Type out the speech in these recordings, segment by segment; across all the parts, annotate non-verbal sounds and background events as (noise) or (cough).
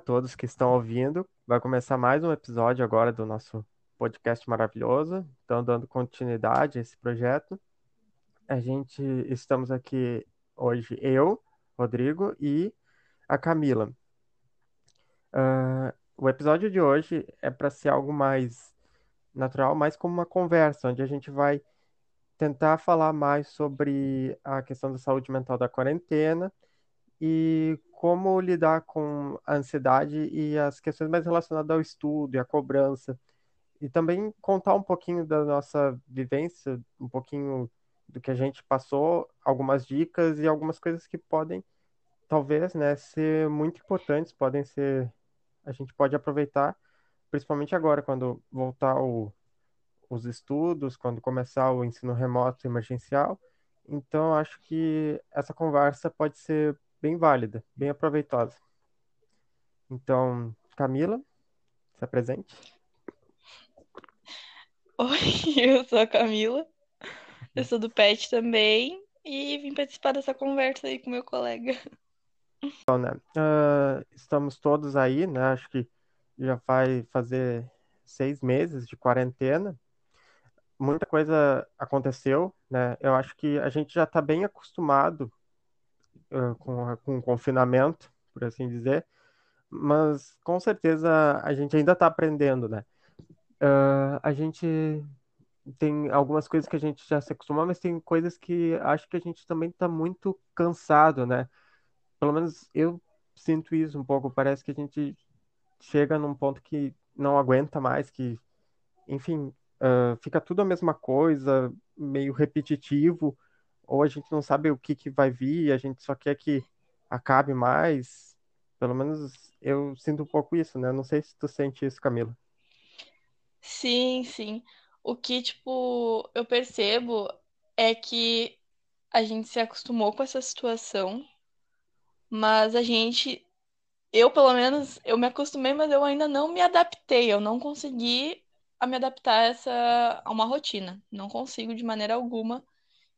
todos que estão ouvindo. Vai começar mais um episódio agora do nosso podcast maravilhoso. Então, dando continuidade a esse projeto. A gente estamos aqui hoje, eu, Rodrigo e a Camila. Uh, o episódio de hoje é para ser algo mais natural, mais como uma conversa, onde a gente vai tentar falar mais sobre a questão da saúde mental da quarentena e como lidar com a ansiedade e as questões mais relacionadas ao estudo e à cobrança. E também contar um pouquinho da nossa vivência, um pouquinho do que a gente passou, algumas dicas e algumas coisas que podem, talvez, né, ser muito importantes, podem ser, a gente pode aproveitar, principalmente agora, quando voltar o, os estudos, quando começar o ensino remoto emergencial. Então, acho que essa conversa pode ser bem válida, bem aproveitosa. Então, Camila, se apresente. (laughs) Oi, eu sou a Camila, eu sou do PET também e vim participar dessa conversa aí com meu colega. Então, né, uh, estamos todos aí, né, acho que já vai fazer seis meses de quarentena, muita coisa aconteceu, né, eu acho que a gente já está bem acostumado com, com o confinamento, por assim dizer, mas com certeza a gente ainda está aprendendo, né? Uh, a gente tem algumas coisas que a gente já se acostumou, mas tem coisas que acho que a gente também está muito cansado, né? Pelo menos eu sinto isso um pouco. Parece que a gente chega num ponto que não aguenta mais, que, enfim, uh, fica tudo a mesma coisa, meio repetitivo ou a gente não sabe o que, que vai vir, a gente só quer que acabe mais. Pelo menos eu sinto um pouco isso, né? Não sei se tu sente isso, Camila. Sim, sim. O que, tipo, eu percebo é que a gente se acostumou com essa situação, mas a gente, eu pelo menos, eu me acostumei, mas eu ainda não me adaptei, eu não consegui a me adaptar a essa a uma rotina. Não consigo de maneira alguma.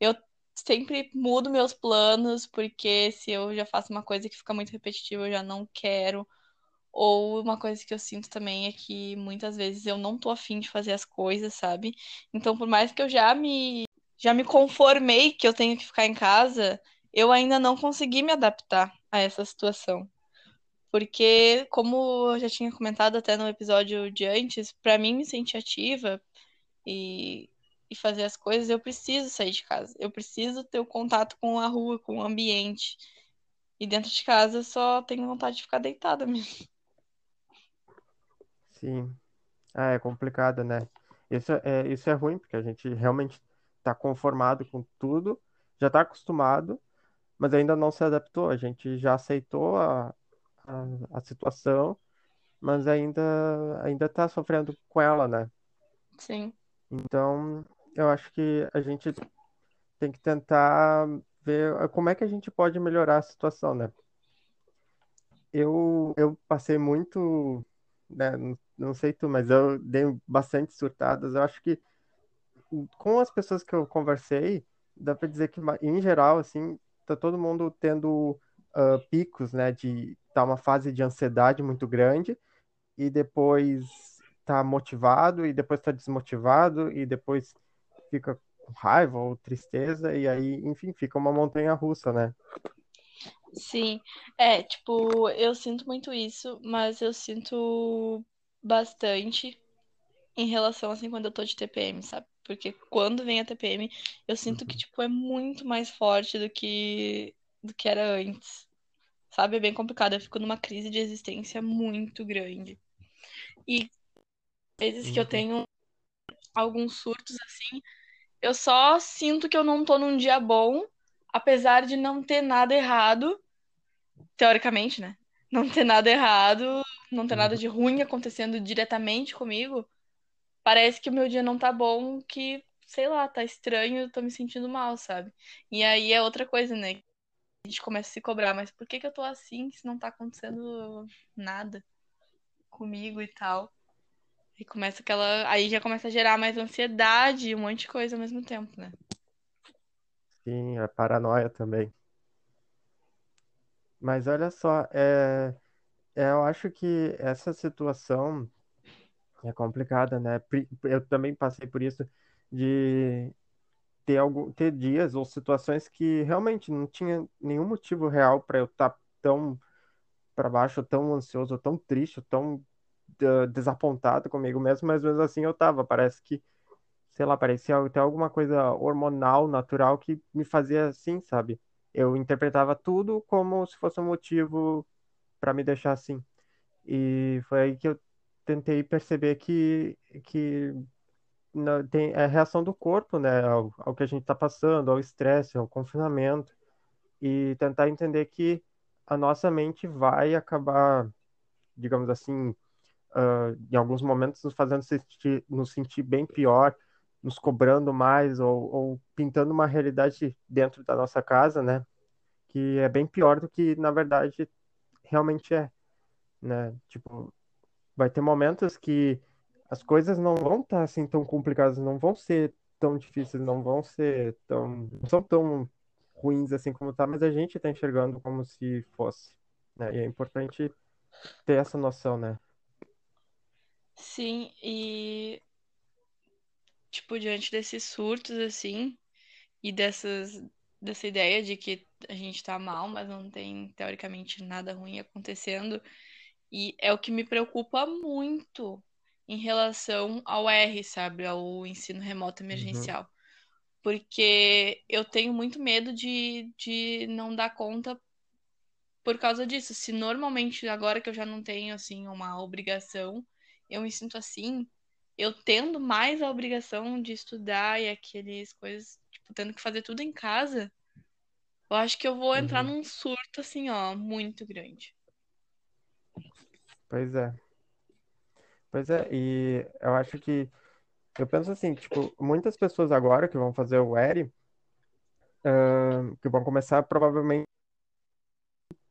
Eu sempre mudo meus planos, porque se eu já faço uma coisa que fica muito repetitiva, eu já não quero. Ou uma coisa que eu sinto também é que muitas vezes eu não tô afim de fazer as coisas, sabe? Então, por mais que eu já me já me conformei que eu tenho que ficar em casa, eu ainda não consegui me adaptar a essa situação. Porque, como eu já tinha comentado até no episódio de antes, para mim me sentir ativa e e fazer as coisas, eu preciso sair de casa. Eu preciso ter o contato com a rua, com o ambiente. E dentro de casa eu só tenho vontade de ficar deitada mesmo. Sim. Ah, é complicado, né? Isso é, isso é ruim, porque a gente realmente está conformado com tudo, já está acostumado, mas ainda não se adaptou. A gente já aceitou a, a, a situação, mas ainda ainda está sofrendo com ela, né? Sim. Então, eu acho que a gente tem que tentar ver como é que a gente pode melhorar a situação, né? Eu, eu passei muito, né, não, sei tu, mas eu dei bastante surtadas. Eu acho que com as pessoas que eu conversei, dá para dizer que, em geral, assim, tá todo mundo tendo uh, picos, né, de tá uma fase de ansiedade muito grande e depois tá motivado e depois tá desmotivado e depois fica com raiva ou tristeza, e aí, enfim, fica uma montanha russa, né? Sim, é, tipo, eu sinto muito isso, mas eu sinto bastante em relação, assim, quando eu tô de TPM, sabe? Porque quando vem a TPM, eu sinto que, uhum. tipo, é muito mais forte do que, do que era antes. Sabe? É bem complicado. Eu fico numa crise de existência muito grande. E vezes que eu uhum. tenho alguns surtos, assim, eu só sinto que eu não tô num dia bom, apesar de não ter nada errado, teoricamente, né? Não ter nada errado, não ter nada de ruim acontecendo diretamente comigo. Parece que o meu dia não tá bom, que, sei lá, tá estranho, tô me sentindo mal, sabe? E aí é outra coisa, né? A gente começa a se cobrar, mas por que que eu tô assim se não tá acontecendo nada comigo e tal? E começa aquela. Aí já começa a gerar mais ansiedade e um monte de coisa ao mesmo tempo, né? Sim, a paranoia também. Mas olha só, é... É, eu acho que essa situação é complicada, né? Eu também passei por isso de ter algum, ter dias ou situações que realmente não tinha nenhum motivo real para eu estar tão para baixo, tão ansioso, tão triste, tão desapontado comigo mesmo, mas mesmo assim eu tava. Parece que, sei lá, parecia até alguma coisa hormonal, natural que me fazia assim, sabe? Eu interpretava tudo como se fosse um motivo para me deixar assim. E foi aí que eu tentei perceber que, que não- tem é a reação do corpo, né, ao, ao que a gente está passando, ao estresse, ao confinamento, e tentar entender que a nossa mente vai acabar, digamos assim, ah, em alguns momentos nos fazendo sentir, nos sentir bem pior, nos cobrando mais, ou, ou pintando uma realidade dentro da nossa casa, né, que é bem pior do que, na verdade, realmente é, né? Tipo, vai ter momentos que as coisas não vão estar assim tão complicadas, não vão ser tão difíceis, não vão ser tão, não são tão ruins assim como tá, mas a gente tá enxergando como se fosse, né? E é importante ter essa noção, né? Sim, e tipo, diante desses surtos assim, e dessas dessa ideia de que a gente tá mal, mas não tem teoricamente nada ruim acontecendo, e é o que me preocupa muito em relação ao R, sabe, ao ensino remoto Uhum, emergencial. Porque eu tenho muito medo de, de não dar conta por causa disso. Se normalmente, agora que eu já não tenho, assim, uma obrigação, eu me sinto assim, eu tendo mais a obrigação de estudar e aqueles coisas, tipo, tendo que fazer tudo em casa, eu acho que eu vou entrar uhum. num surto, assim, ó, muito grande. Pois é. Pois é, e eu acho que eu penso assim, tipo, muitas pessoas agora que vão fazer o ERI, ahn, que vão começar provavelmente,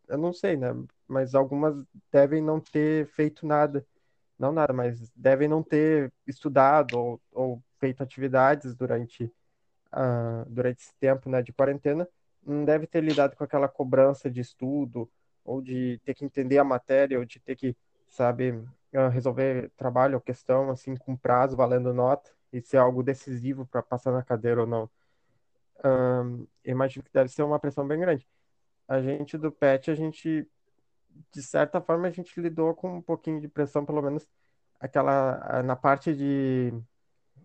eu não sei, né? Mas algumas devem não ter feito nada não nada, mas devem não ter estudado ou, ou feito atividades durante, ah, durante esse tempo, né, de quarentena, não deve ter lidado com aquela cobrança de estudo, ou de ter que entender a matéria, ou de ter que, sabe, ah, resolver trabalho ou questão, assim, com prazo, valendo nota, e ser algo decisivo para passar na cadeira ou não. Eu imagino que deve ser uma pressão bem grande. A gente do PET, a gente, de certa forma, a gente lidou com um pouquinho de pressão, pelo menos aquela na parte de,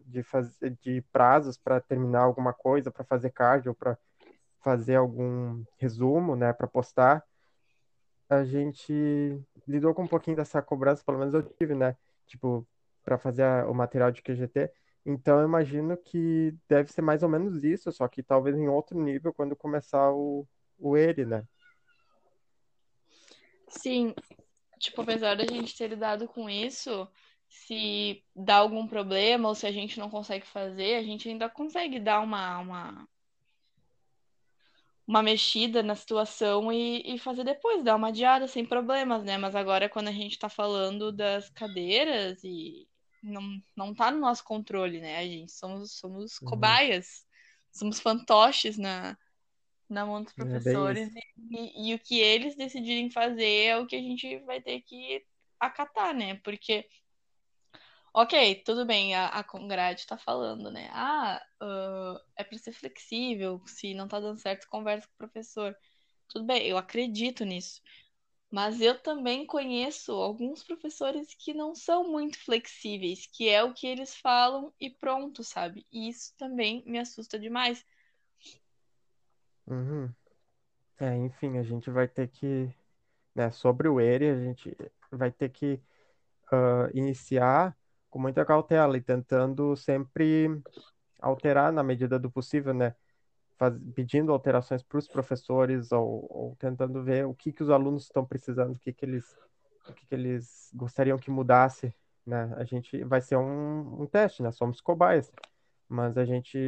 de fazer de prazos para terminar alguma coisa, para fazer cardio, para fazer algum resumo, né, para postar, a gente lidou com um pouquinho dessa cobrança, pelo menos eu tive, né, tipo, para fazer a- o material de QGT. Então, eu imagino que deve ser mais ou menos isso, só que talvez em outro nível quando começar o, o ERE, né? Sim, tipo, apesar da gente ter lidado com isso, se dá algum problema ou se a gente não consegue fazer, a gente ainda consegue dar uma, uma uma mexida na situação e, e fazer depois, dar uma adiada sem problemas, né? Mas agora, quando a gente tá falando das cadeiras e não, não tá no nosso controle, né? A gente somos, somos Uhum. cobaias, somos fantoches na, na mão dos É professores isso. e, e, e o que eles decidirem fazer é o que a gente vai ter que acatar, né? Porque Ok, tudo bem, a, a Congrade tá falando, né? Ah, ah, é pra ser flexível, se não tá dando certo, conversa com o professor. Tudo bem, eu acredito nisso. Mas eu também conheço alguns professores que não são muito flexíveis, que é o que eles falam e pronto, sabe? E isso também me assusta demais. Uhum. É, enfim, a gente vai ter que, né, sobre o ERE, a gente vai ter que ah, iniciar com muita cautela e tentando sempre alterar na medida do possível, né? Faz, pedindo alterações para os professores ou, ou tentando ver o que que os alunos estão precisando, o que que eles, o que que eles gostariam que mudasse, né? A gente vai ser um, um teste, né? Somos cobaias, mas a gente,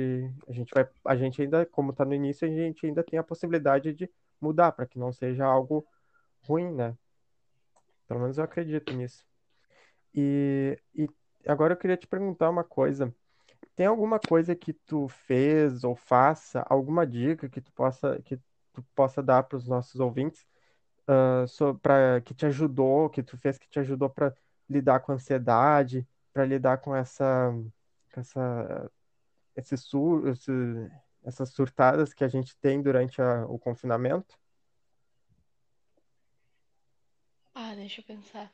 a gente vai, a gente ainda, como está no início, a gente ainda tem a possibilidade de mudar para que não seja algo ruim, né? Pelo menos eu acredito nisso. E, e agora eu queria te perguntar uma coisa. Tem alguma coisa que tu fez ou faça, alguma dica que tu possa que tu possa dar para os nossos ouvintes, uh, so, que te ajudou, que tu fez que te ajudou para lidar com a ansiedade, para lidar com essa, essa, esse sur, esse, essas surtadas que a gente tem durante a, o confinamento? Ah, deixa eu pensar.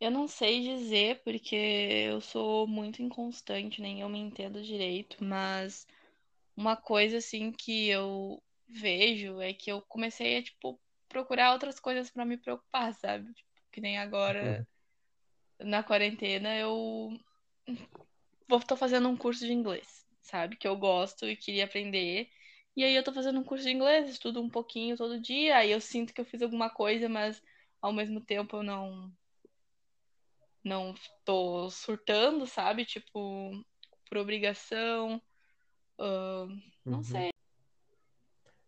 Eu não sei dizer porque eu sou muito inconstante, nem eu me entendo direito, mas uma coisa assim que eu vejo é que eu comecei a tipo procurar outras coisas para me preocupar, sabe? Tipo, que nem agora Uhum. na quarentena eu vou tô fazendo um curso de inglês, sabe? Que eu gosto e queria aprender. E aí eu tô fazendo um curso de inglês, estudo um pouquinho todo dia, aí eu sinto que eu fiz alguma coisa, mas ao mesmo tempo eu não não tô surtando, sabe? Tipo, por obrigação. Uh, não Uhum. sei.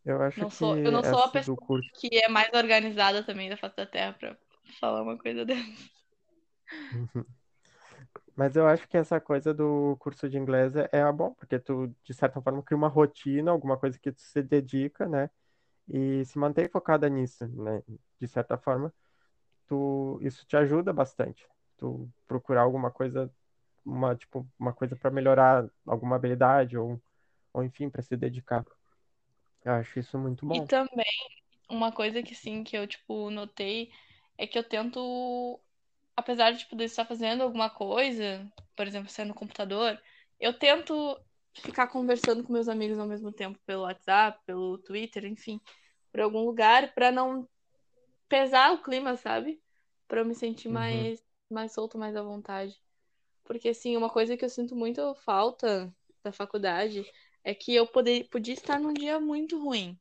Eu acho Não que sou, eu não sou a pessoa curso. que é mais organizada também da face da Terra pra falar uma coisa (laughs) dessa. Uhum. Mas eu acho que essa coisa do curso de inglês é, é bom, porque tu, de certa forma, cria uma rotina, alguma coisa que tu se dedica, né? E se mantém focada nisso, né? De certa forma, tu, isso te ajuda bastante. Tu procurar alguma coisa, uma, tipo, uma coisa para melhorar alguma habilidade ou, ou enfim, para se dedicar. Eu acho isso muito E bom. também, uma coisa que sim, que eu, tipo, notei é que eu tento, apesar de, de estar fazendo alguma coisa, por exemplo, sendo no computador, eu tento ficar conversando com meus amigos ao mesmo tempo pelo WhatsApp, pelo Twitter, enfim, por algum lugar, pra não pesar o clima, sabe? Pra eu me sentir Uhum, mais, mais solto, mais à vontade. Porque, assim, uma coisa que eu sinto muito falta da faculdade é que eu poder, podia estar num dia muito ruim.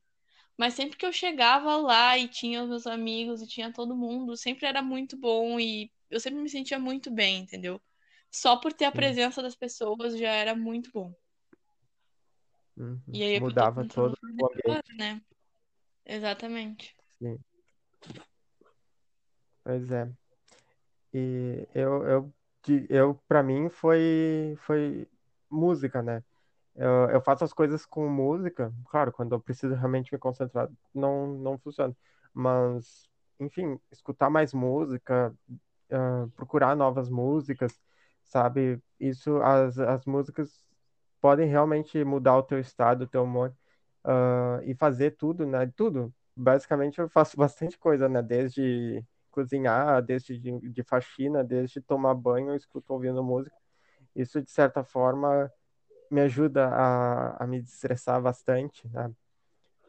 Mas sempre que eu chegava lá e tinha os meus amigos e tinha todo mundo, sempre era muito bom e eu sempre me sentia muito bem, entendeu? Só por ter a presença das pessoas já era muito bom. Uhum. E aí Mudava todo o ambiente. né? Exatamente. Sim, pois é. E eu, eu, eu para mim foi, foi música, né? Eu, eu faço as coisas com música, claro, quando eu preciso realmente me concentrar, não, não funciona. Mas, enfim, escutar mais música, ah, procurar novas músicas, sabe? Isso, as, as músicas podem realmente mudar o teu estado, o teu humor, ah, e fazer tudo, né? Tudo. Basicamente, eu faço (laughs) bastante coisa, né? Desde cozinhar, desde de, de faxina, desde tomar banho, eu escuto ouvindo música. Isso, de certa forma me ajuda a, a me destressar bastante, né?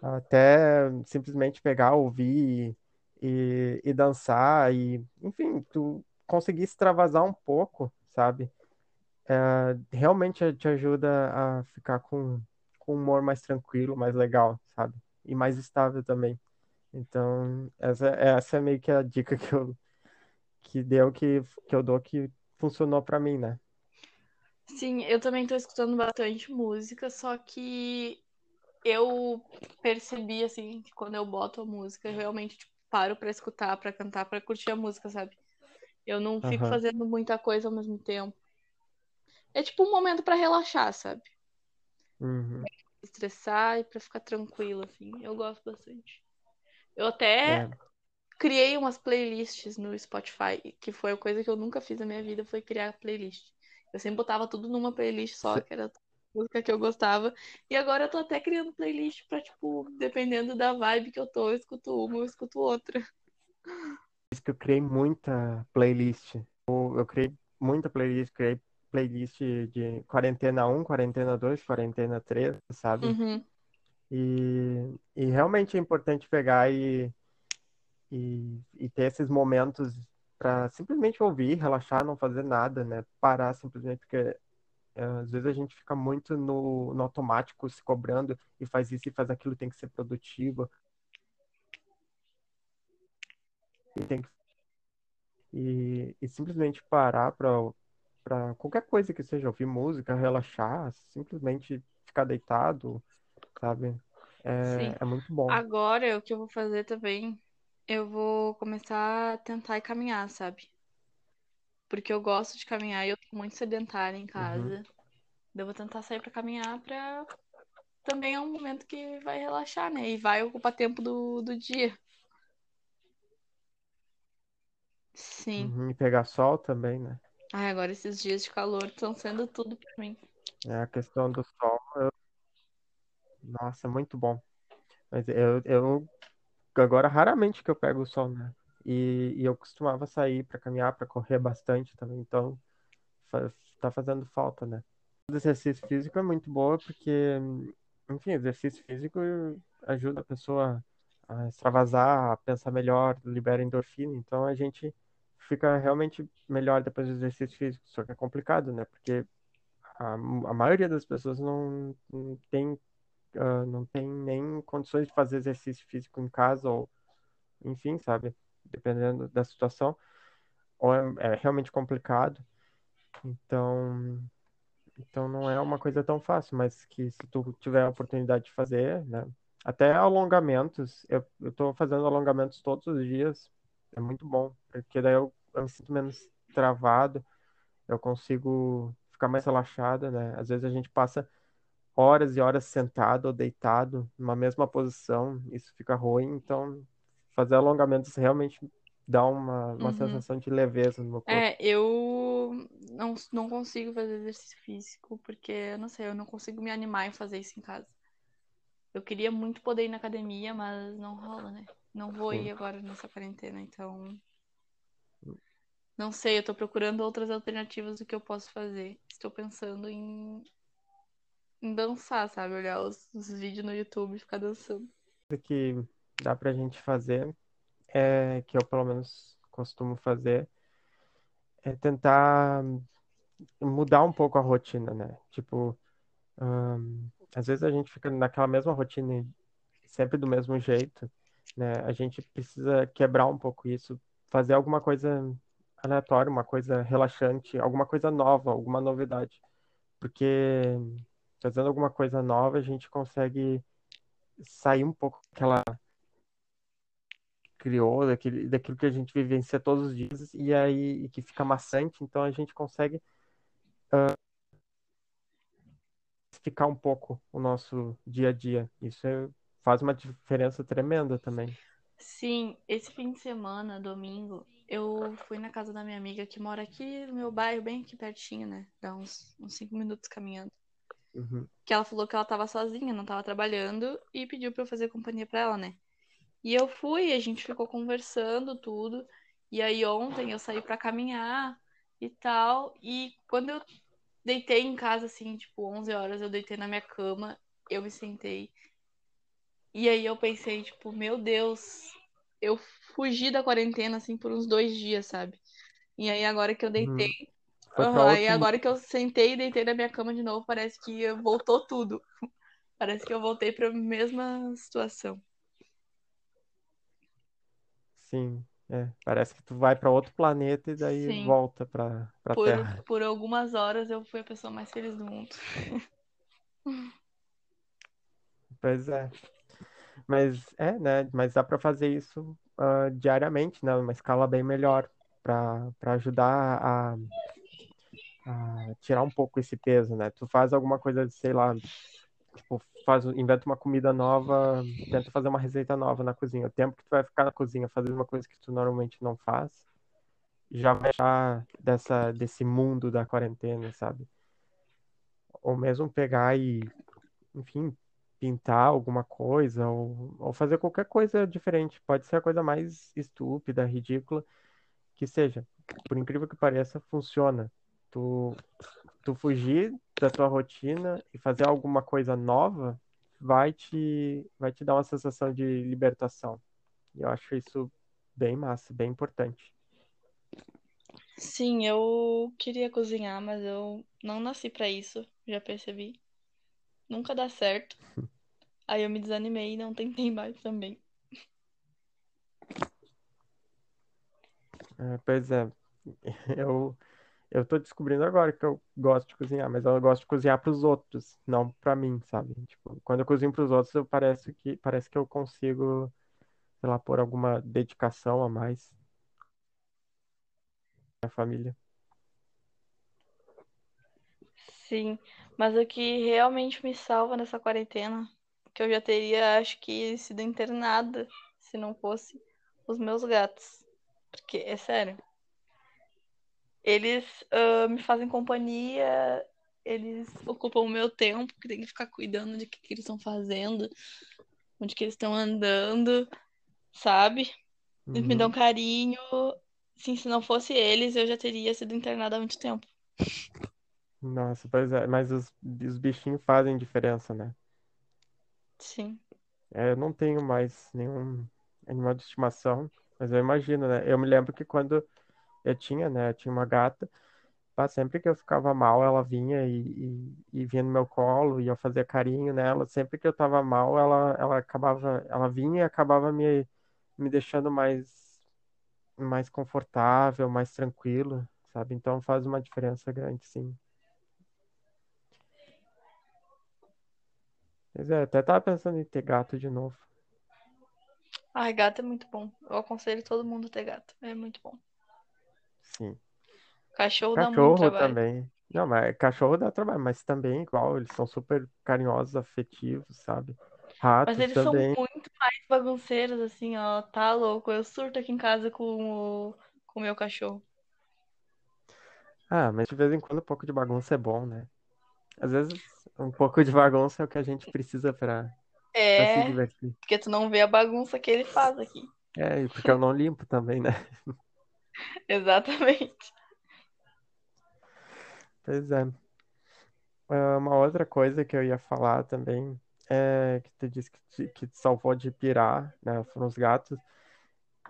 Até simplesmente pegar, ouvir e, e dançar e, enfim, tu conseguir extravasar um pouco, sabe? É, realmente te ajuda a ficar com, com um humor mais tranquilo, mais legal, sabe? E mais estável também. Então, essa, essa é meio que a dica que eu que deu que, que eu dou que funcionou pra mim, né? Sim, eu também tô escutando bastante música, só que eu percebi, assim, que quando eu boto a música, realmente, tipo, paro pra escutar, pra cantar, pra curtir a música, sabe? Eu não fico Aham. fazendo muita coisa ao mesmo tempo. É tipo um momento pra relaxar, sabe? Uhum. Estressar e pra ficar tranquilo, assim. Eu gosto bastante. Eu até É, criei umas playlists no Spotify, que foi a coisa que eu nunca fiz na minha vida, foi criar playlist. Eu sempre botava tudo numa playlist só, que era música que eu gostava. E agora eu tô até criando playlist pra, tipo, dependendo da vibe que eu tô, eu escuto uma, eu escuto outra. isso que eu criei muita playlist. Eu, eu criei muita playlist, criei playlist de quarentena um quarentena dois quarentena três sabe? Uhum. E, e realmente é importante pegar e, e, e ter esses momentos para simplesmente ouvir, relaxar, não fazer nada, né? Parar simplesmente, porque às vezes a gente fica muito no, no automático, se cobrando e faz isso e faz aquilo, tem que ser produtivo, e tem que e, e simplesmente parar para para qualquer coisa que seja, ouvir música, relaxar, simplesmente ficar deitado, sabe? É, é muito bom. Agora, o que eu vou fazer também, eu vou começar a tentar caminhar, sabe? Porque eu gosto de caminhar e eu tô muito sedentária em Uhum. casa. Eu vou tentar sair pra caminhar pra também é um momento que vai relaxar, né? E vai ocupar tempo do, do dia. Sim. Uhum, e pegar sol também, né? Ai, agora esses dias de calor estão sendo tudo pra mim. É a questão do sol. eu- Nossa, muito bom. Mas eu, eu agora raramente que eu pego o sol, né? E, e eu costumava sair para caminhar, para correr bastante também. Então, tá fazendo falta, né? O exercício físico é muito boa porque, enfim, exercício físico ajuda a pessoa a extravasar, a pensar melhor, libera endorfina. Então a gente fica realmente melhor depois do exercício físico. Só que é complicado, né? Porque a, a maioria das pessoas não, não tem, ah, não tem nem condições de fazer exercício físico em casa ou, enfim, sabe? Dependendo da situação. Ou é, é realmente complicado. Então, então não é uma coisa tão fácil, mas que se tu tiver a oportunidade de fazer, né? Até alongamentos, eu, tô fazendo alongamentos todos os dias, é muito bom, porque daí eu, eu me sinto menos travado, eu consigo ficar mais relaxado, né? Às vezes a gente passa horas e horas sentado ou deitado numa mesma posição, isso fica ruim, então fazer alongamentos realmente dá uma, uma Uhum. sensação de leveza no meu corpo. É, eu não, não consigo fazer exercício físico porque, eu não sei, eu não consigo me animar em fazer isso em casa. Eu queria muito poder ir na academia, mas não rola, né? Não vou Sim. ir agora nessa quarentena, então. Não sei, eu tô procurando outras alternativas do que eu posso fazer. Estou pensando em, em dançar, sabe? Olhar os, os vídeos no YouTube e ficar dançando. que dá pra gente fazer é que eu pelo menos costumo fazer é tentar mudar um pouco a rotina, né? Tipo, às vezes a gente fica naquela mesma rotina sempre do mesmo jeito, né? A gente precisa quebrar um pouco isso, fazer alguma coisa aleatória, uma coisa relaxante, alguma coisa nova, alguma novidade, porque fazendo alguma coisa nova a gente consegue sair um pouco daquela criou, daquele, daquilo que a gente vivencia todos os dias e aí e que fica maçante, então a gente consegue uh, ficar um pouco o nosso dia a dia. Isso é, faz uma diferença tremenda também. Sim, esse fim de semana, domingo, eu fui na casa da minha amiga que mora aqui no meu bairro, bem aqui pertinho, né? Dá uns, uns cinco minutos caminhando. Uhum. Que ela falou que ela tava sozinha, não tava trabalhando, e pediu pra eu fazer companhia pra ela, né? E eu fui, a gente ficou conversando tudo. E aí ontem eu saí pra caminhar e tal. E quando eu deitei em casa, assim, tipo, 11 horas, eu deitei na minha cama, eu me sentei. E aí eu pensei, tipo, meu Deus, eu fugi da quarentena, assim, por uns dois dias, sabe? E aí agora que eu deitei. Uhum. Aham, pra aí outro agora que eu sentei e deitei na minha cama de novo, parece que voltou tudo. (laughs) Parece que eu voltei pra mesma situação. Sim, é, parece que tu vai para outro planeta e daí Sim. volta para para Por, Terra. por algumas horas eu fui a pessoa mais feliz do mundo. (laughs) Pois é. Mas é, né? Mas dá para fazer isso ah, diariamente, né? Uma escala bem melhor para para ajudar a, a tirar um pouco esse peso, né? Tu faz alguma coisa, sei lá, tipo, faz, inventa uma comida nova, tenta fazer uma receita nova na cozinha. O tempo que tu vai ficar na cozinha fazendo uma coisa que tu normalmente não faz, já vai deixar dessa desse mundo da quarentena, sabe? Ou mesmo pegar e, enfim, pintar alguma coisa ou, ou fazer qualquer coisa diferente. Pode ser a coisa mais estúpida, ridícula que seja. Por incrível que pareça, funciona. Tu, tu fugir da tua rotina e fazer alguma coisa nova vai te, vai te dar uma sensação de libertação. E eu acho isso bem massa, bem importante. Sim, eu queria cozinhar, mas eu não nasci pra isso, já percebi. Nunca dá certo. (laughs) Aí eu me desanimei e não tentei mais também. É, pois é, (laughs) eu, eu tô descobrindo agora que eu gosto de cozinhar, mas eu gosto de cozinhar pros outros, não pra mim, sabe? Tipo, quando eu cozinho pros outros, eu parece que, parece que eu consigo, sei lá, pôr alguma dedicação a mais na família. Sim, Mas o que realmente me salva nessa quarentena, que eu já teria, acho que, sido internada se não fosse os meus gatos. Porque, é sério. Eles uh, me fazem companhia, eles ocupam o meu tempo, que tem que ficar cuidando de o que, que eles estão fazendo, onde que eles estão andando, sabe? Eles me dão Uhum. carinho. Sim, se não fosse eles, eu já teria sido internada há muito tempo. Nossa, pois é, mas os, os bichinhos fazem diferença, né? Sim. É, eu não tenho mais nenhum animal de estimação, mas eu imagino, né? Eu me lembro que quando eu tinha, né, eu tinha uma gata, pá, sempre que eu ficava mal, ela vinha e, e, e vinha no meu colo e eu fazia carinho nela. Sempre que eu tava mal, ela, ela acabava, ela vinha e acabava me, me deixando mais, mais confortável, mais tranquilo, sabe? Então faz uma diferença grande, sim. Mas é, até tava pensando em ter gato de novo. Ai, gato é muito bom. Eu aconselho todo mundo a ter gato. É muito bom. Sim. Cachorro dá muito Cachorro também. Não, mas cachorro dá trabalho, mas também igual, eles são super carinhosos, afetivos, sabe? Mas Ratos eles são também. muito mais bagunceiros, assim, ó. Tá louco. Eu surto aqui em casa com o, com o meu cachorro. Ah, mas de vez em quando um pouco de bagunça é bom, né? Às vezes um pouco de bagunça é o que a gente precisa pra, pra se É, divertir. porque tu não vê a bagunça que ele faz aqui. É, e porque eu não limpo também, né? (laughs) Exatamente. Pois é. Ah, Uma outra coisa que eu ia falar também é que tu disse que te, que te salvou de pirar, né? Foram os gatos.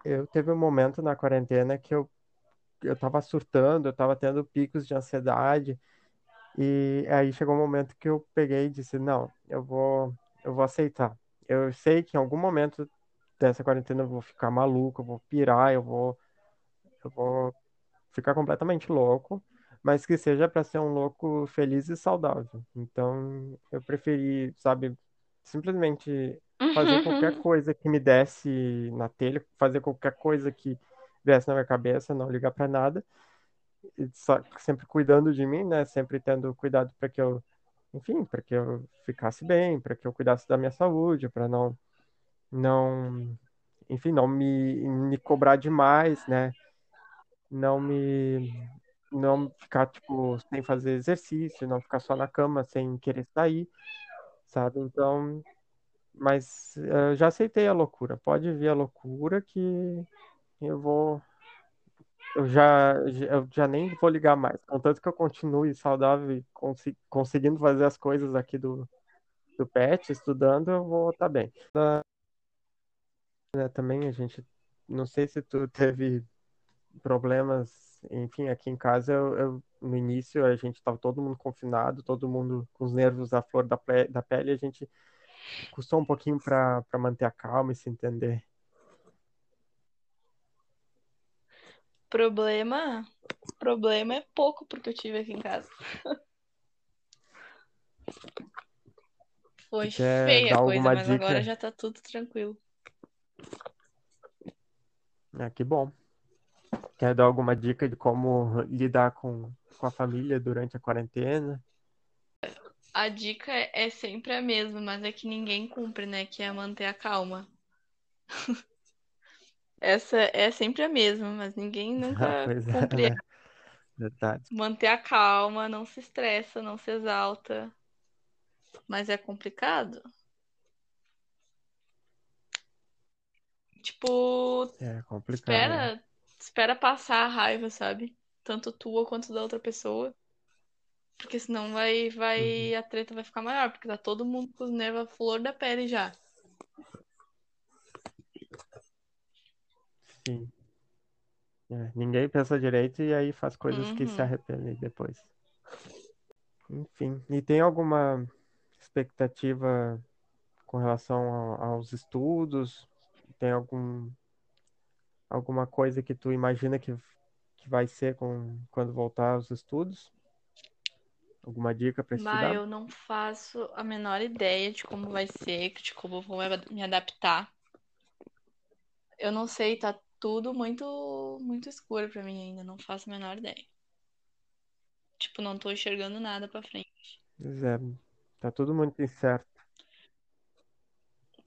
Eu teve um momento na quarentena que eu, eu tava surtando, eu tava tendo picos de ansiedade. E aí chegou um momento que eu peguei e disse, não, eu vou, eu vou aceitar. Eu sei que em algum momento dessa quarentena eu vou ficar maluco, eu vou pirar, eu vou, eu vou ficar completamente louco, mas que seja para ser um louco feliz e saudável. Então, eu preferi, sabe, simplesmente fazer qualquer coisa que me desse na telha, fazer qualquer coisa que viesse na minha cabeça, não ligar para nada e só sempre cuidando de mim, né? Sempre tendo cuidado para que eu, enfim, para que eu ficasse bem, para que eu cuidasse da minha saúde, para não, não, enfim, não me, me cobrar demais, né? Não me, não ficar tipo sem fazer exercício, não ficar só na cama sem querer sair, sabe? Então, mas eu já aceitei a loucura. Pode vir a loucura que eu vou Eu já, eu já nem vou ligar mais. Contanto que eu continue saudável e consi- conseguindo fazer as coisas aqui do, do PET, estudando, eu vou estar bem. Né, também a gente, não sei se tu (laughs) teve problemas, enfim, aqui em casa, eu, eu- no início a gente estava todo mundo confinado, todo mundo com os nervos à flor da, da pele, a gente custou um pouquinho para manter a calma e se entender. Problema? Problema é pouco porque eu tive aqui em casa. Foi quer feia a coisa, mas agora dica? já tá tudo tranquilo. Ah, que bom. Quer dar alguma dica de como lidar com, com a família durante a quarentena? A dica é sempre a mesma, mas é que ninguém cumpre, né? Que é manter a calma. (laughs) Essa é sempre a mesma, mas ninguém (laughs) Ah, nunca pois é, cumpre. né? Verdade. Manter a calma, não se estressa, não se exalta. Mas é complicado. Tipo, É complicado, é. espera, espera passar a raiva, sabe? Tanto tua quanto da outra pessoa. Porque senão vai, Uhum. vai, a treta vai ficar maior, porque tá todo mundo com os nervos à flor da pele já. Sim. É, Ninguém pensa direito e aí faz coisas que se Uhum. arrependem depois. Enfim. E tem alguma expectativa com relação ao- aos estudos? Tem algum, alguma coisa que tu imagina que, que vai ser com, quando voltar aos estudos? Alguma dica para Bah, estudar? eu não faço a menor ideia de como vai ser, de como eu vou me adaptar. Eu não sei, tá tudo muito, muito escuro pra mim ainda, não faço a menor ideia. Tipo, não tô enxergando nada pra frente. Pois é, tá tudo muito incerto.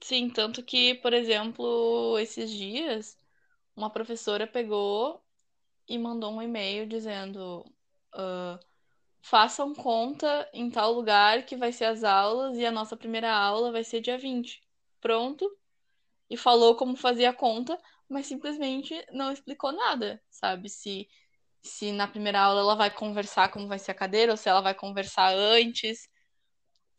Sim, tanto que, por exemplo, esses dias, uma professora pegou e mandou um e-mail dizendo: ah, façam conta em tal lugar que vai ser as aulas e a nossa primeira aula vai ser dia 20. Pronto. E falou como fazia a conta, mas simplesmente não explicou nada, sabe? Se, se na primeira aula ela vai conversar como vai ser a cadeira ou se ela vai conversar antes.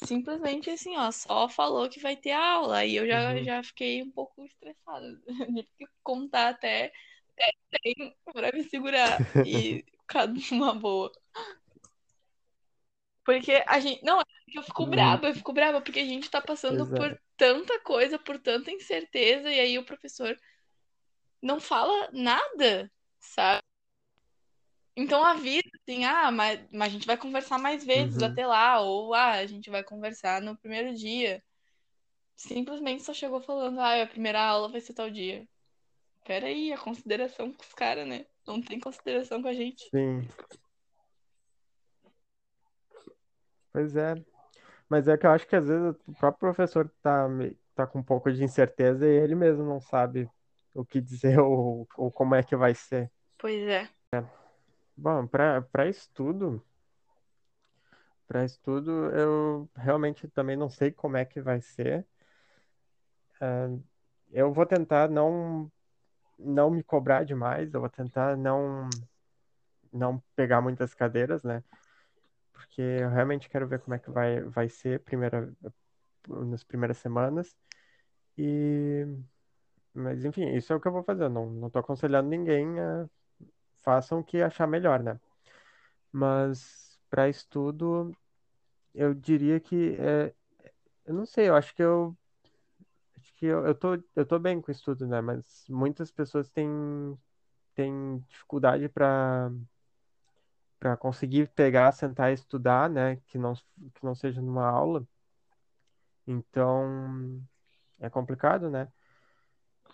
Simplesmente assim, ó, só falou que vai ter aula. E eu já, Uhum. já fiquei um pouco estressada. (laughs) Tive que contar até, até 100 pra me segurar e (laughs) ficar numa boa. Porque a gente. Não, é eu fico Uhum. braba, eu fico braba, porque a gente tá passando é. por tanta coisa, por tanta incerteza, e aí o professor não fala nada, sabe? Então a vida, assim, ah, mas, mas a gente vai conversar mais vezes Uhum. até lá, ou ah, a gente vai conversar no primeiro dia. Simplesmente só chegou falando, ah, a primeira aula vai ser tal dia. Pera aí, a consideração com os caras, né? Não tem consideração com a gente. Sim. Pois é. Mas é que eu acho que às vezes o próprio professor tá, tá com um pouco de incerteza e ele mesmo não sabe o que dizer (laughs) ou, ou como é que vai ser. Pois é. Bom, para estudo, para estudo eu realmente também não sei como é que vai ser. Eu vou tentar não não me cobrar demais, eu vou tentar não não pegar muitas cadeiras, né? Porque eu realmente quero ver como é que vai vai ser primeira nas primeiras semanas. E mas enfim, isso é o que eu vou fazer. Eu não não tô aconselhando ninguém a façam o que achar melhor, né? Mas para estudo, eu diria que é, eu não sei, eu acho que eu acho que eu, eu tô eu tô bem com estudo, né? Mas muitas pessoas têm têm dificuldade para para conseguir pegar, sentar e estudar, né? Que não que não seja numa aula. Então é complicado, né?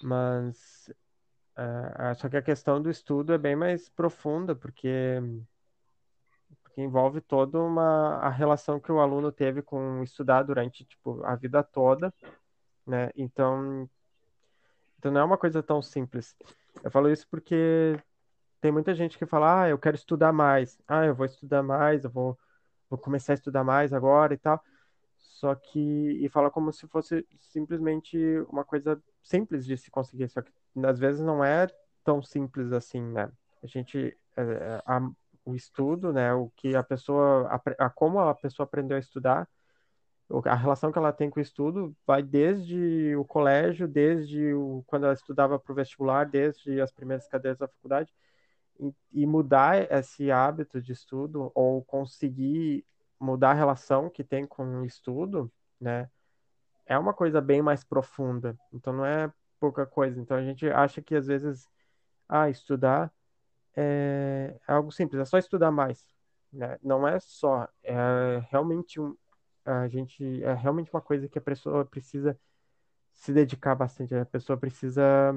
Mas ah, só que a questão do estudo é bem mais profunda, porque porque envolve toda uma a relação que o aluno teve com estudar durante tipo a vida toda, né? Então, então não é uma coisa tão simples. Eu falo isso porque tem muita gente que fala, ah, eu quero estudar mais, ah, eu vou estudar mais, eu vou, vou começar a estudar mais agora e tal. Só que e fala como se fosse simplesmente uma coisa simples de se conseguir, só que às vezes não é tão simples assim, né? A gente é, a, o estudo, né, o que a pessoa a como a pessoa aprendeu a estudar, a relação que ela tem com o estudo vai desde o colégio, desde o, quando ela estudava para o vestibular, desde as primeiras cadeiras da faculdade, e, e mudar esse hábito de estudo ou conseguir mudar a relação que tem com o estudo, né, é uma coisa bem mais profunda. Então não é pouca coisa. Então a gente acha que às vezes, ah, estudar é, algo simples, é só estudar mais, né? Não é só, é realmente um, a gente é realmente uma coisa que a pessoa precisa se dedicar bastante. A pessoa precisa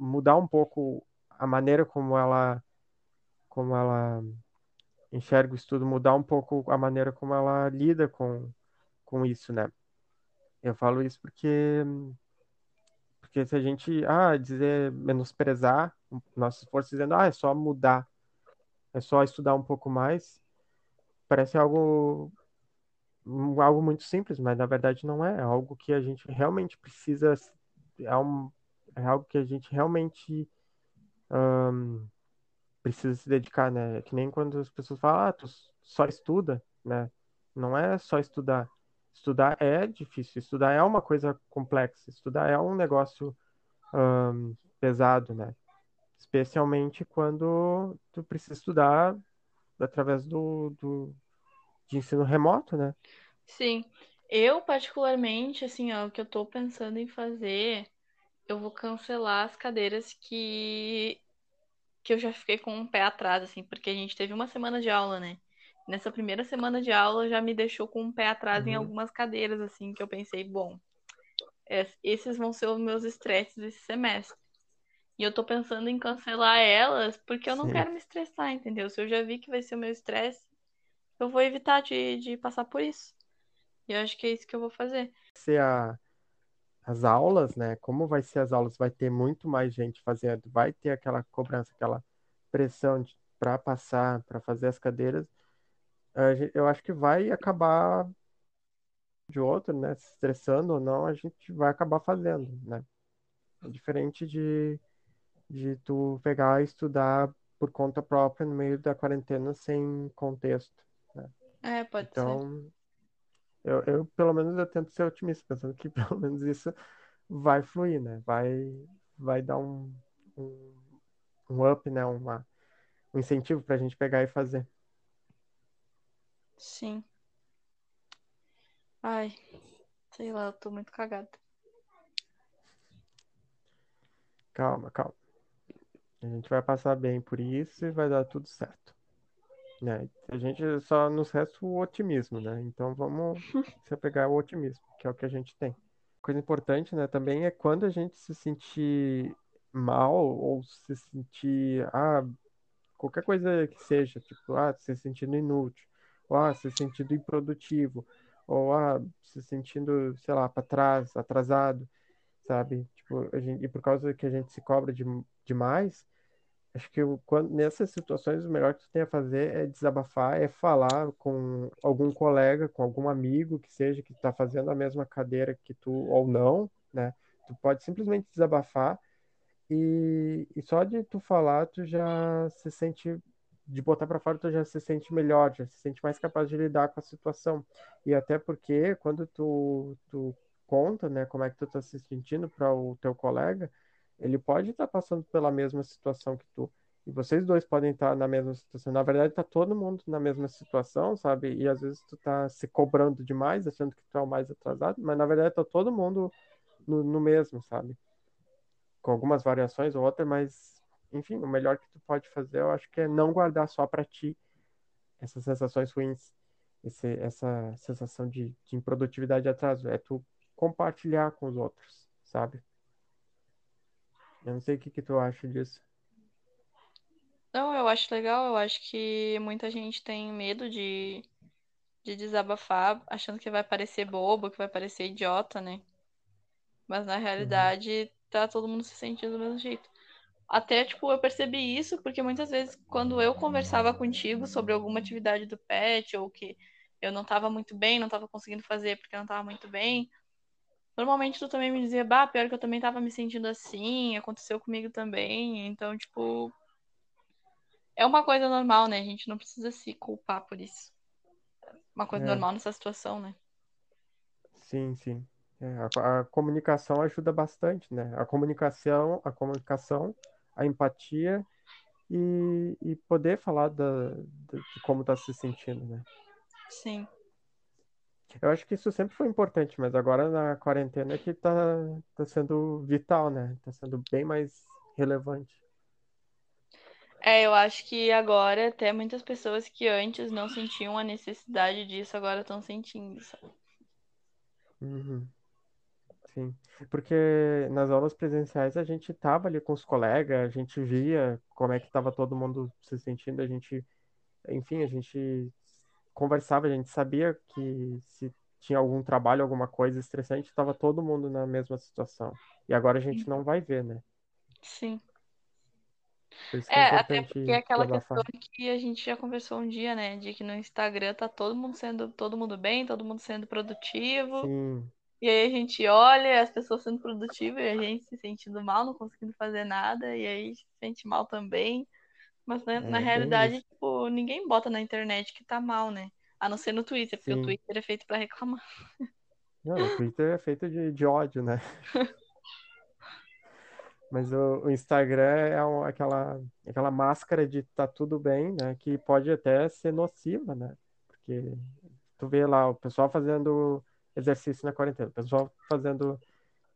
mudar um pouco a maneira como ela como ela enxerga o estudo, mudar um pouco a maneira como ela lida com com isso, né? Eu falo isso porque porque se a gente ah dizer menosprezar o nosso esforço dizendo ah é só mudar, é só estudar um pouco mais, parece algo um- algo muito simples, mas na verdade não é. É algo que a gente realmente precisa, é, um, é algo que a gente realmente precisa se dedicar, né? É que nem quando as pessoas falam, ah, tu só estuda, né? Não é só estudar. Estudar é difícil, estudar é uma coisa complexa, estudar é um negócio ahn, pesado, né? Especialmente quando tu precisa estudar através do, do de ensino remoto, né? Sim. Eu, particularmente, assim, ó, o que eu tô pensando em fazer, eu vou cancelar as cadeiras que, que eu já fiquei com um pé atrás, assim, porque a gente teve uma semana de aula, né? Nessa primeira semana de aula já me deixou com um pé atrás em Uhum. algumas cadeiras, assim, que eu pensei, bom, es- esses vão ser os meus estresses esse semestre. E eu tô pensando em cancelar elas porque eu não Sim. quero me estressar, entendeu? Se eu já vi que vai ser o meu estresse, eu vou evitar de, de passar por isso. E eu acho que é isso que eu vou fazer. Ser a, as aulas, né? Como vai ser as aulas? Vai ter muito mais gente fazendo, vai ter aquela cobrança, aquela pressão para passar, para fazer as cadeiras. Eu acho que vai acabar de outro, né? Se estressando ou não, a gente vai acabar fazendo, né? É diferente de, de tu pegar e estudar por conta própria no meio da quarentena sem contexto. Né? É, pode então, ser. Eu, eu, pelo menos, eu tento ser otimista, pensando que (laughs) pelo menos isso vai fluir, né? Vai, vai dar um, um, um up, né? Uma, um incentivo pra gente pegar e fazer. Sim. Ai, sei lá, eu tô muito cagada. Calma, calma. A gente vai passar bem por isso e vai dar tudo certo. Né? A gente só nos resta o otimismo, né? Então vamos (laughs) se apegar ao otimismo, que é o que a gente tem. Coisa importante, né, também é quando a gente se sentir mal ou se sentir, ah, qualquer coisa que seja, tipo, ah, se sentindo inútil, ou ah, se sentindo improdutivo, ou ah, se sentindo, sei lá, para trás, atrasado, sabe? Tipo, gente, e por causa que a gente se cobra de, demais, acho que quando, nessas situações o melhor que tu tem a fazer é desabafar, é falar com algum colega, com algum amigo que seja que está fazendo a mesma cadeira que tu ou não, né? Tu pode simplesmente desabafar e, e só de tu falar tu já se sente de botar para fora tu já se sente melhor, já se sente mais capaz de lidar com a situação. E até porque quando tu, tu conta, né, como é que tu tá se sentindo para o teu colega, ele pode estar tá passando pela mesma situação que tu. E vocês dois podem estar tá na mesma situação. Na verdade, tá todo mundo na mesma situação, sabe? E às vezes tu tá se cobrando demais, achando que tu é o mais atrasado, mas na verdade tá todo mundo no, no mesmo, sabe? Com algumas variações ou outras, mas enfim, o melhor que tu pode fazer, eu acho que é não guardar só para ti essas sensações ruins, esse, essa sensação de, de improdutividade e atraso. É tu compartilhar com os outros, sabe? Eu não sei o que, que tu acha disso. Não, eu acho legal. Eu acho que muita gente tem medo de, de desabafar, achando que vai parecer bobo, que vai parecer idiota, né? Mas na realidade, uhum. tá todo mundo se sentindo do mesmo jeito. Até, tipo, eu percebi isso porque muitas vezes, quando eu conversava contigo sobre alguma atividade do pet, ou que eu não tava muito bem, não tava conseguindo fazer porque eu não tava muito bem, Normalmente tu também me dizia, bah, pior que eu também tava me sentindo assim, aconteceu comigo também. Então, tipo. É uma coisa normal, né? A gente não precisa se culpar por isso. Uma coisa é. normal nessa situação, né? Sim, sim. É, a, a, comunicação ajuda bastante, né? A comunicação, a comunicação, a empatia e, e poder falar da, de, como tá se sentindo, né? Sim. Eu acho que isso sempre foi importante, mas agora na quarentena é que tá, tá sendo vital, né? Tá sendo bem mais relevante. É, eu acho que agora até muitas pessoas que antes não sentiam a necessidade disso, agora estão sentindo, sabe? Uhum. Sim, porque nas aulas presenciais a gente tava ali com os colegas, a gente via como é que tava todo mundo se sentindo, a gente, enfim, a gente conversava, a gente sabia que se tinha algum trabalho, alguma coisa estressante, estava todo mundo na mesma situação. E agora a gente não vai ver, né? Sim. É, é até porque é aquela questão que a gente já conversou um dia, né? De que no Instagram tá todo mundo sendo, todo mundo bem, todo mundo sendo produtivo. Sim. E aí a gente olha as pessoas sendo produtivas e a gente se sentindo mal, não conseguindo fazer nada, e aí se sente mal também. Mas né, é, na realidade, tipo, ninguém bota na internet que tá mal, né? A não ser no Twitter, porque Sim. o Twitter é feito para reclamar. Não, o Twitter é feito de, de ódio, né? (laughs) Mas o, o, Instagram é um, aquela, aquela máscara de tá tudo bem, né? Que pode até ser nociva, né? Porque tu vê lá o pessoal fazendo exercício na quarentena, o pessoal fazendo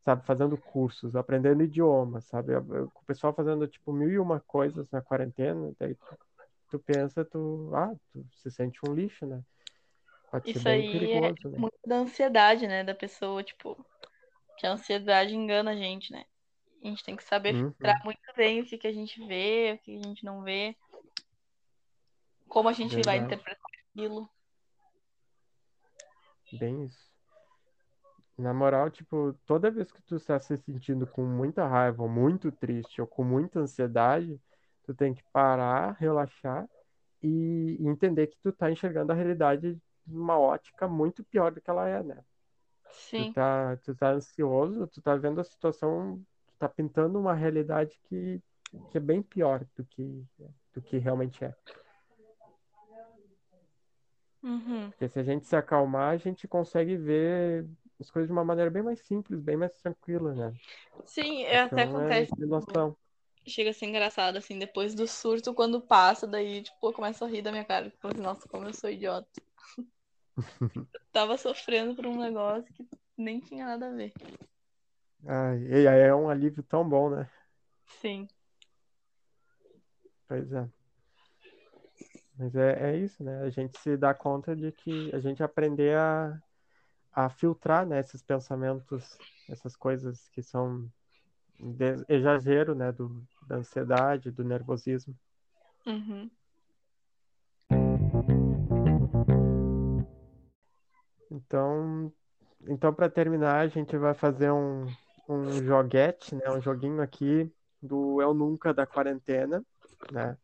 sabe, fazendo cursos, aprendendo idiomas, sabe? O pessoal fazendo, tipo, mil e uma coisas na quarentena, daí tu, tu pensa, tu, ah, tu se sente um lixo, né? Pode Isso ser bem aí perigoso, é né? muito da ansiedade, né, da pessoa, tipo, que a ansiedade engana a gente, né? A gente tem que saber Uhum. filtrar muito bem o que, que a gente vê, o que a gente não vê, como a gente vai Verdade. interpretar aquilo. Bem isso. Na moral, tipo, toda vez que tu está se sentindo com muita raiva, ou muito triste, ou com muita ansiedade, tu tem que parar, relaxar e entender que tu tá enxergando a realidade numa ótica muito pior do que ela é, né? Tu Sim. tá, tu tá ansioso, tu tá vendo a situação, tu tá pintando uma realidade que, que é bem pior do que, do que realmente é. Uhum. Porque se a gente se acalmar, a gente consegue ver as coisas de uma maneira bem mais simples, bem mais tranquila, né? Sim, é até Então é acontece. noção. Chega a ser engraçado, assim, depois do surto, quando passa, daí, tipo, eu começo a rir da minha cara. Tipo assim, nossa, como eu sou idiota. (laughs) eu tava sofrendo por um negócio que nem tinha nada a ver. Ai, e aí é um alívio tão bom, né? Sim. Pois é. Mas é, é isso, né? A gente se dá conta de que a gente aprender a, a filtrar, né, esses pensamentos, essas coisas que são de exagero, né, do, da ansiedade, do nervosismo. Uhum. Então, então para terminar, a gente vai fazer um, um joguete, né, um joguinho aqui do Eu Nunca da quarentena, né?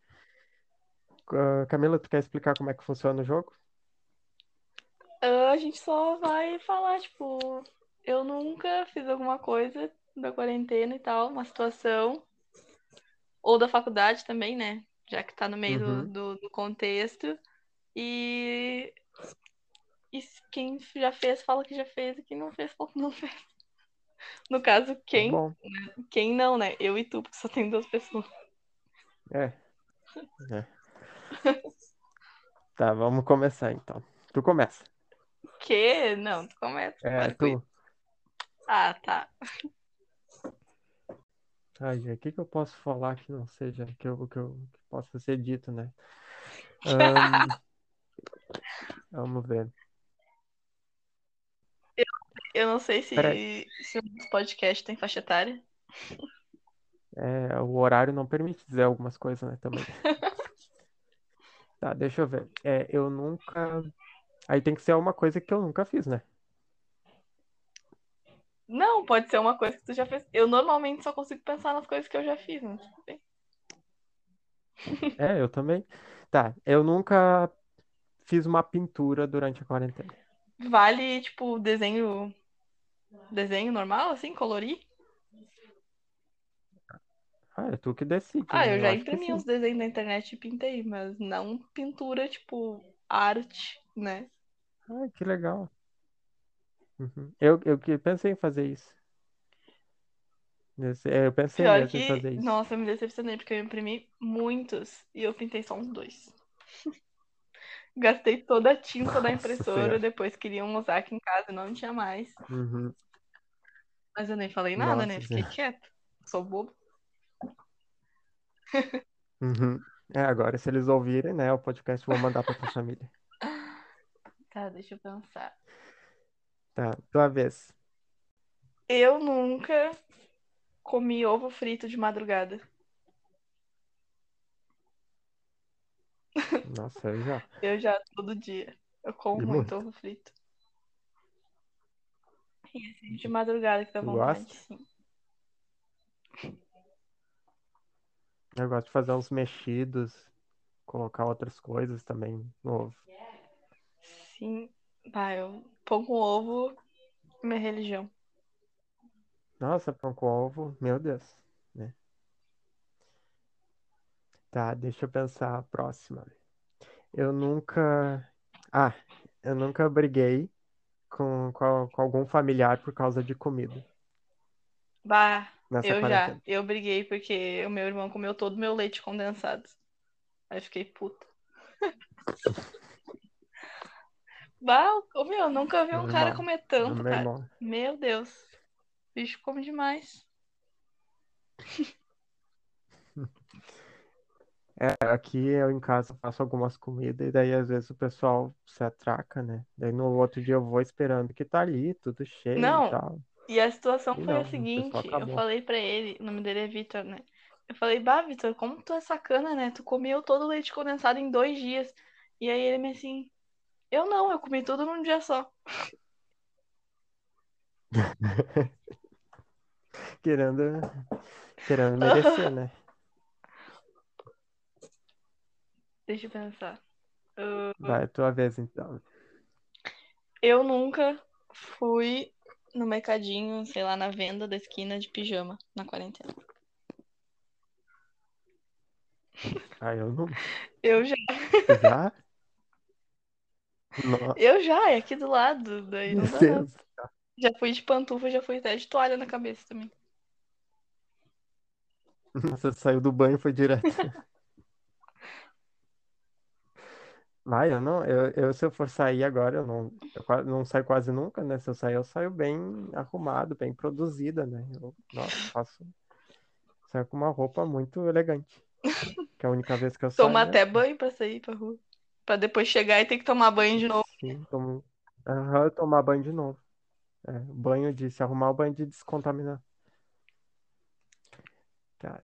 Uh, Camila, tu quer explicar como é que funciona o jogo? Uh, a gente só vai falar, tipo, eu nunca fiz alguma coisa da quarentena e tal, uma situação. Ou da faculdade também, né? Já que tá no meio Uhum. do, do, do contexto. E e quem já fez, fala que já fez, e quem não fez, fala que não (laughs) fez. No caso, Tá quem, bom. quem não, né? Eu e tu, porque só tem duas pessoas. É. (laughs) É. Tá, vamos começar então. Tu começa. Que? Não, tu começa. É, tu. Ah, tá. Ai, o que que eu posso falar que não seja, que eu, que eu que possa ser dito, né? (laughs) Ahn, vamos ver. Eu não sei se, Peraí. se o nosso podcast tem faixa etária. É, o horário não permite dizer algumas coisas, né, também. (laughs) Tá, deixa eu ver. É, eu nunca. Aí tem que ser uma coisa que eu nunca fiz, né? Não, pode ser uma coisa que tu já fez. Eu normalmente só consigo pensar nas coisas que eu já fiz, né? É, eu também. Tá, eu nunca fiz uma pintura durante a quarentena. Vale, tipo, desenho. Desenho normal, assim, colorir? Ah, é tu que decide, Ah, né? eu já imprimi uns desenhos na internet e pintei, mas não pintura, tipo, arte, né? Ai, que legal. Uhum. Eu, eu que pensei em fazer isso. Eu pensei Pior mesmo em que, fazer isso. nossa, eu me decepcionei, porque eu imprimi muitos e eu pintei só uns dois. (laughs) Gastei toda a tinta da Nossa impressora, Senhora. depois queriam usar aqui em casa e não tinha mais. Uhum. Mas eu nem falei nada, né? Nossa Fiquei Senhora. quieta. Sou bobo. Uhum. É, agora se eles ouvirem, né, o podcast, vou mandar pra tua família. Tá, deixa eu pensar. Tá, tua vez. Eu nunca comi ovo frito de madrugada. (laughs) Nossa, eu já. Eu já, todo dia. Eu como E muito muito. ovo frito. E assim, de madrugada que dá vontade, gosta? sim. Eu gosto de fazer uns mexidos, colocar outras coisas também no ovo. Sim. Bah, eu pão com ovo, minha religião. Nossa, pão com ovo, meu Deus, né? Tá, deixa eu pensar a próxima. Eu nunca. Ah, eu nunca briguei com, com, com algum familiar por causa de comida Bah, nessa eu já. quarentena. Eu briguei porque o meu irmão comeu todo o meu leite condensado. Aí eu fiquei puta. (laughs) Bah, meu, nunca vi um cara comer tanto, meu cara. irmão. Meu Deus. O bicho come demais. (laughs) É, aqui eu em casa faço algumas comidas e daí às vezes o pessoal se atraca, né? Daí no outro dia eu vou esperando que tá ali, tudo cheio e Não, tal. e a situação E foi a não, pessoal seguinte, eu falei pra ele, o nome dele é Vitor, né? Eu falei, bah, Vitor, como tu é sacana, né? Tu comeu todo o leite condensado em dois dias. E aí ele me assim, Eu não, eu comi tudo num dia só. (laughs) Querendo, querendo merecer, né? (laughs) Deixa eu pensar. Vai, tua vez então. Eu nunca fui no mercadinho, sei lá, na venda da esquina de pijama na quarentena. Ah, eu não. Eu já. Já? Nossa, Eu já, é aqui do lado. Daí não dá nada. Já fui de pantufa, já fui até de toalha na cabeça também. (laughs) Você saiu do banho e foi direto. (laughs) Vai, eu não, eu, eu se eu for sair agora, eu não, eu não saio quase nunca, né? Se eu sair, eu saio bem arrumado, bem produzida, né? Eu, nossa, faço, saio com uma roupa muito elegante. Que é a única vez que eu (laughs) saio, Toma né? até banho pra sair pra rua. Pra depois chegar e ter que tomar banho de novo. Sim, aham, tomar banho de novo. É, banho de se arrumar, o banho de descontaminar. Cara,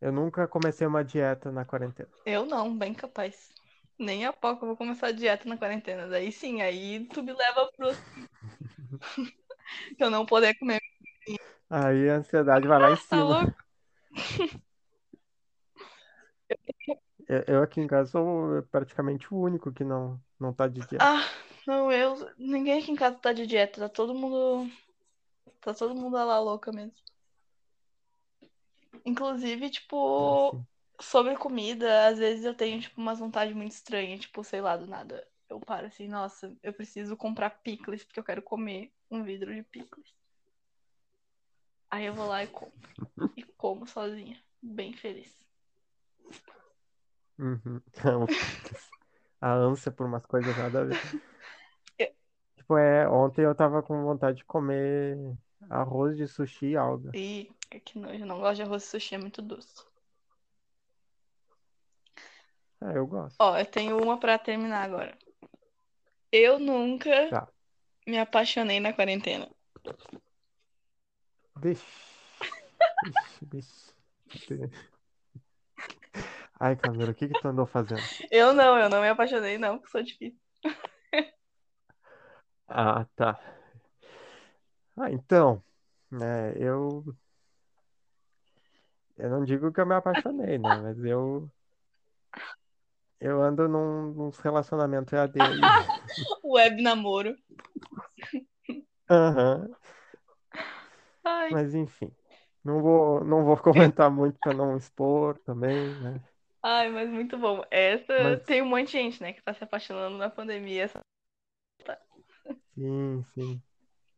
eu nunca comecei uma dieta na quarentena. Eu não, bem capaz. Nem a pouco eu vou começar a dieta na quarentena. Daí sim, aí tu me leva pro. (laughs) (laughs) Eu não poder comer. Aí a ansiedade vai lá em Tá cima. louco? (laughs) Eu, eu aqui em casa sou praticamente o único que não, não tá de dieta. Ah, não, eu. Ninguém aqui em casa tá de dieta. Tá todo mundo. Tá todo mundo lá louca mesmo. Inclusive, tipo, Assim. sobre comida, às vezes eu tenho, tipo, umas vontades muito estranhas, tipo, sei lá, do nada. Eu paro assim, nossa, eu preciso comprar picles porque eu quero comer um vidro de picles. Aí eu vou lá e compro. E como sozinha, bem feliz. Uhum. (laughs) (laughs) A ânsia por umas coisas nada a ver. (laughs) Tipo, é, ontem eu tava com vontade de comer arroz de sushi e alga. E é que nojo, eu não gosto de arroz e sushi, é muito doce. É, eu gosto. Ó, eu tenho uma pra terminar agora. Eu nunca Tá. me apaixonei na quarentena. Vixe. Vixe, vixe. Ai, Camila, o que que tu andou fazendo? Eu não, eu não me apaixonei, não, porque sou difícil. Ah, tá. Ah, então, né, eu eu não digo que eu me apaixonei, né, mas eu eu ando num, num relacionamento EAD. (laughs) Web namoro. Aham. Ai, Mas enfim, não vou não vou comentar muito para não expor também, né? Ai, mas muito bom. Essa Mas tem um monte de gente, né, que tá se apaixonando na pandemia. Essa- sim, sim.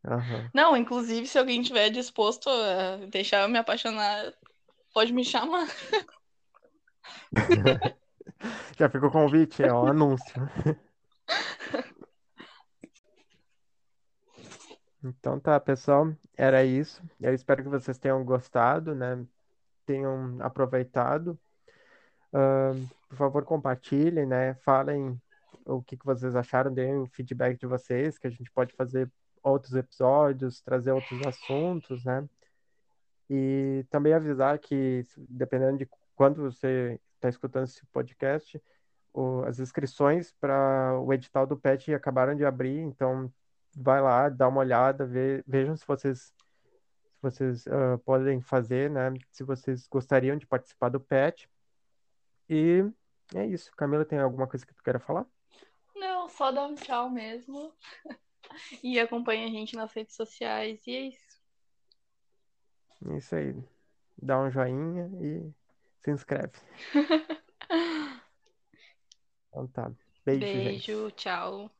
Aham. Não, inclusive, se alguém tiver disposto a deixar eu me apaixonar, pode me chamar. (laughs) Já ficou o convite, é o anúncio. Então tá, pessoal, era isso. Eu espero que vocês tenham gostado, né? Tenham aproveitado. Ahn, por favor, compartilhem, né? Falem o que que vocês acharam, deem o feedback de vocês, que a gente pode fazer outros episódios, trazer outros assuntos, né? E também avisar que, dependendo de quando você está escutando esse podcast, o- as inscrições para o edital do PET acabaram de abrir, então vai lá, dá uma olhada, vê- vejam se vocês, se vocês ah, podem fazer, né? Se vocês gostariam de participar do PET. E é isso. Camila, tem alguma coisa que tu queira falar? Não, só dá um tchau mesmo. (laughs) E acompanha a gente nas redes sociais. E é isso. É isso aí. Dá um joinha e se inscreve. (laughs) Então tá. Beijo, gente. Beijo, tchau.